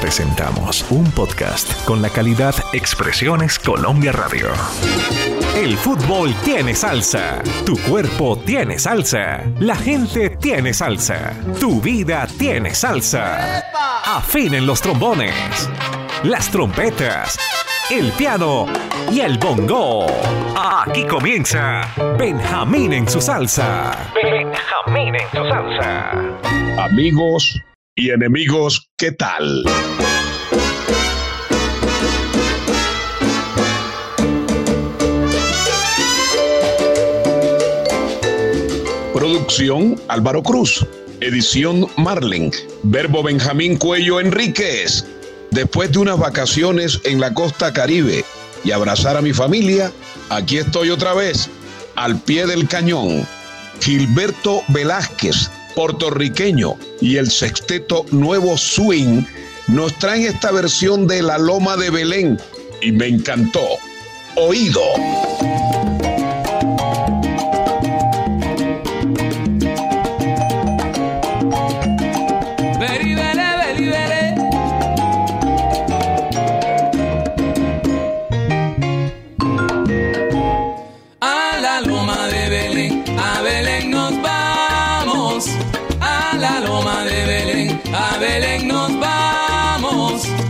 presentamos un podcast con la calidad Expresiones Colombia Radio. El fútbol tiene salsa, tu cuerpo tiene salsa, la gente tiene salsa, tu vida tiene salsa. Afinen los trombones, las trompetas, el piano y el bongo. Aquí comienza Benjamín en su salsa. Benjamín en su salsa. Amigos y enemigos, ¿qué tal? Producción Álvaro Cruz. Edición Marlen. Verbo Benjamín Cuello Enríquez. Después de unas vacaciones en la costa caribe y abrazar a mi familia, aquí estoy otra vez, al pie del cañón. Gilberto Velázquez, puertorriqueño, y el sexteto Nuevo Swing nos traen esta versión de La Loma de Belén y me encantó. Oído la loma de Belén, a Belén nos vamos.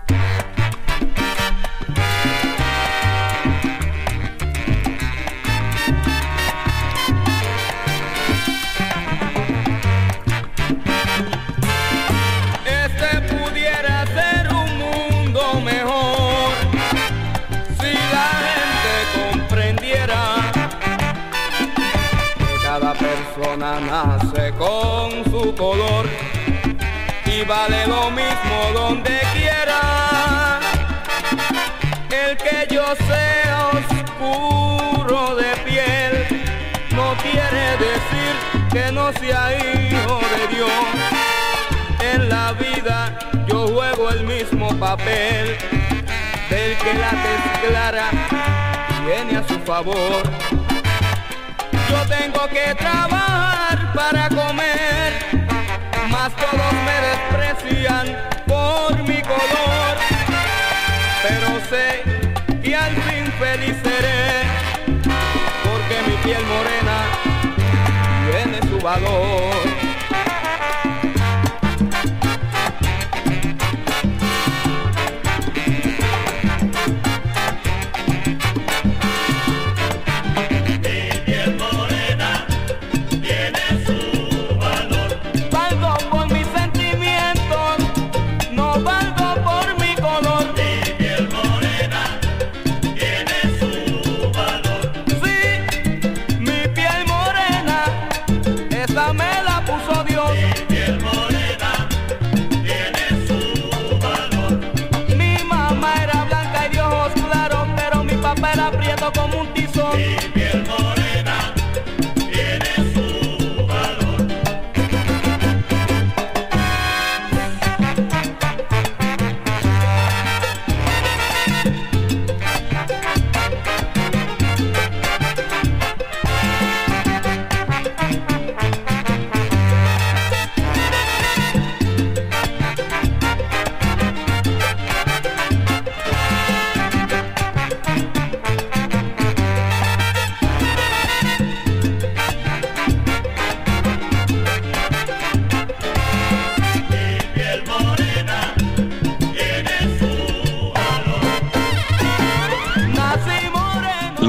nace con su color y vale lo mismo donde quiera. El que yo sea oscuro de piel no quiere decir que no sea hijo de Dios. En la vida yo juego el mismo papel del que la tez clara tiene a su favor yo tengo que trabajar para comer, mas todos me desprecian por mi color. Pero sé que al fin feliz seré, porque mi piel morena tiene su valor.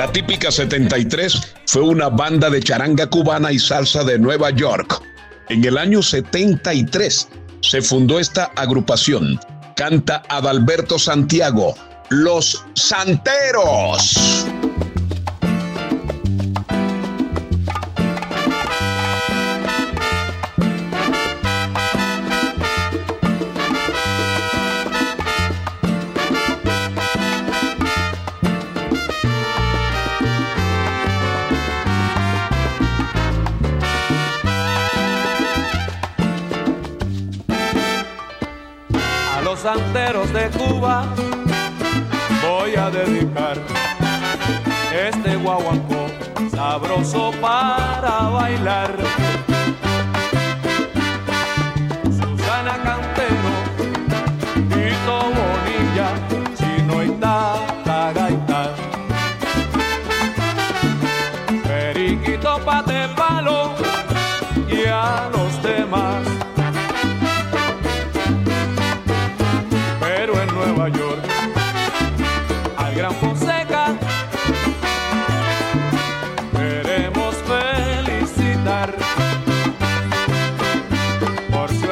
La típica 73 fue una banda de charanga cubana y salsa de Nueva York. En el año 73 se fundó esta agrupación. Canta Adalberto Santiago, Los Santeros. De Cuba voy a dedicar este guaguancó sabroso para bailar.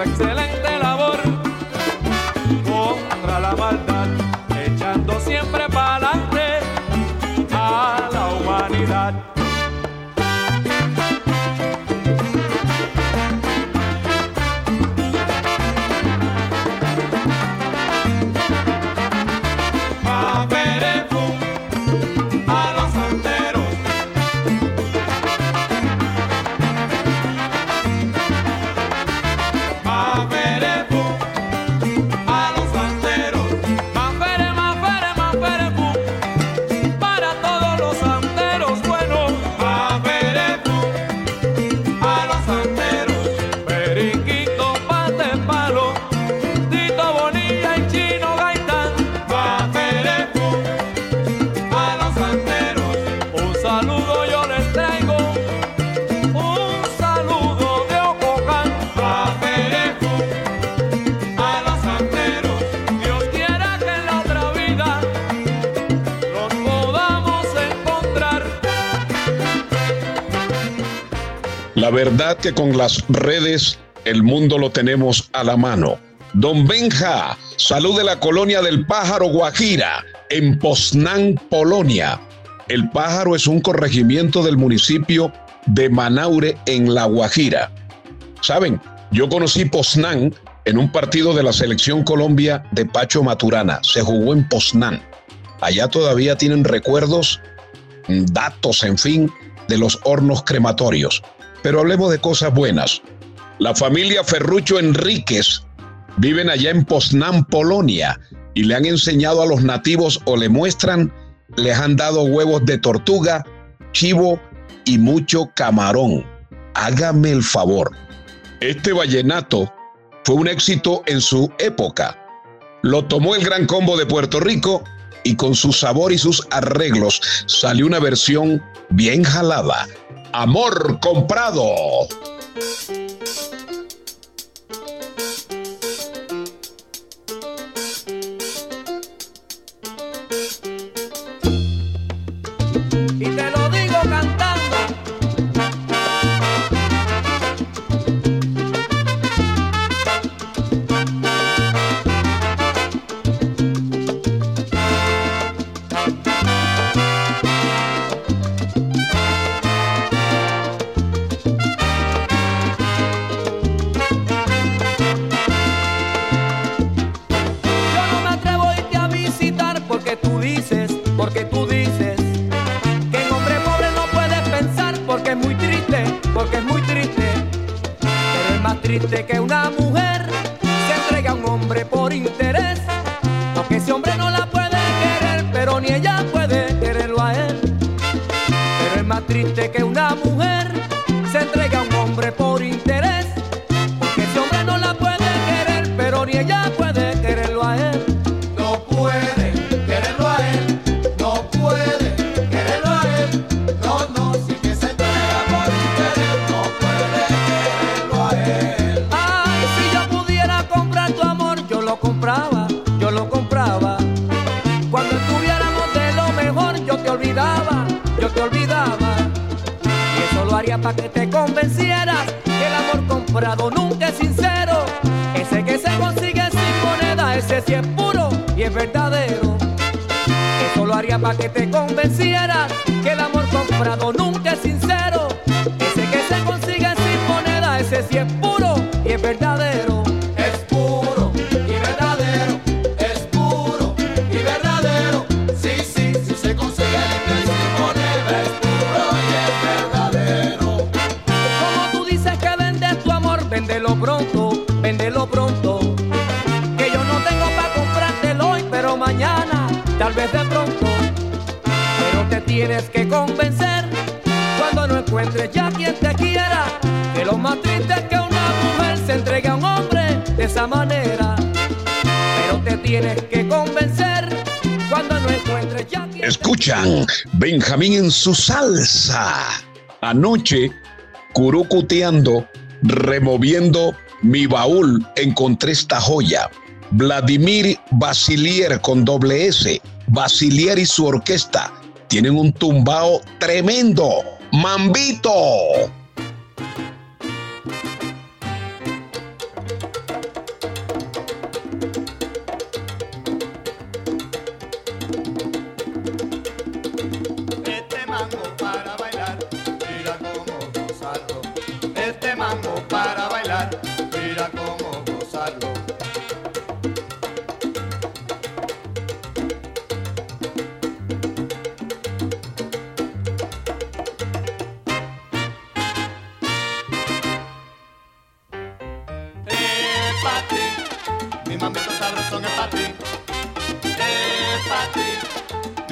Por Verdad que con las redes el mundo lo tenemos a la mano. Don Benja, salud de la colonia del Pájaro Guajira, en Poznán, Polonia. El Pájaro es un corregimiento del municipio de Manaure, en La Guajira. Saben, yo conocí Poznán en un partido de la selección Colombia de Pacho Maturana. Se jugó en Poznán. Allá todavía tienen recuerdos, mm, datos, en fin, de los hornos crematorios. Pero hablemos de cosas buenas. La familia Ferrucho Enríquez viven allá en Poznán, Polonia, y le han enseñado a los nativos o le muestran, les han dado huevos de tortuga, chivo y mucho camarón. Hágame el favor. Este vallenato fue un éxito en su época. Lo tomó el Gran Combo de Puerto Rico y con su sabor y sus arreglos salió una versión bien jalada. Amor comprado. Ella puede quererlo a él. No puede quererlo a él, no puede quererlo a él. No, no, si que se entrega por interés, no puede quererlo a él. Ay, si yo pudiera comprar tu amor, yo lo compraba, yo lo compraba. Cuando estuviéramos de lo mejor, yo te olvidaba, yo te olvidaba. Y eso lo haría para que te convencieras que el amor comprado nunca es sincero. Moneda, sí es puro y es verdadero. Eso lo haría para que te convencieras que el amor comprado nunca es sincero. Ese que se consigue sin moneda, ese sí es puro y es verdadero. Es tal vez de pronto. Pero te tienes que convencer cuando no encuentres ya quien te quiera. Que lo más triste es que una mujer se entregue a un hombre de esa manera. Pero te tienes que convencer cuando no encuentres ya quien te Escuchan Benjamín en su salsa. Anoche, curucuteando, removiendo mi baúl, encontré esta joya. Vladimir Basilier con doble S. Basilier y su orquesta tienen un tumbao tremendo. Mambito. Este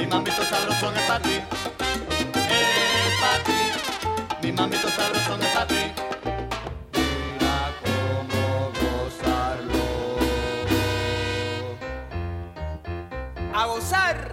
mamito sabrosón es pa' ti. Es pa' ti, mi mamito sabrosón es pa' ti. Mira cómo gozarlo. a gozar.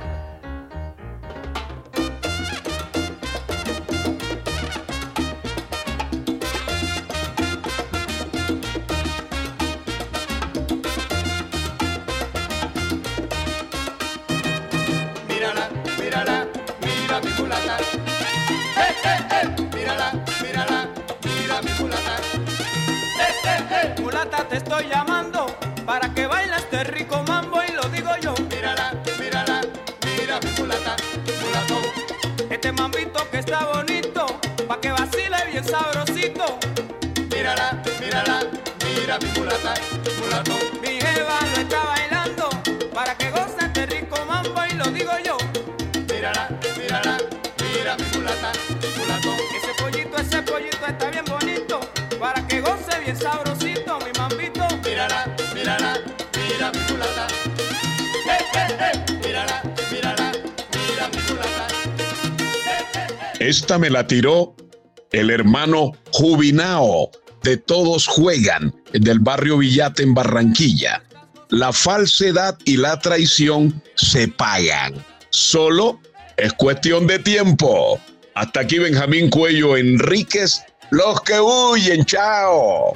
Te estoy llamando para que bailes este rico mambo y lo digo yo. mírala, mírala, mira mi mulatón. Este mambito que está bonito, pa' que vacile bien sabrosito. Mírala, mírala, mira mi jeva Esta me la tiró el hermano Jubinao de Todos Juegan del barrio Villate en Barranquilla. La falsedad y la traición se pagan. Solo es cuestión de tiempo. Hasta aquí Benjamín Cuello Enríquez. Los que huyen, chao.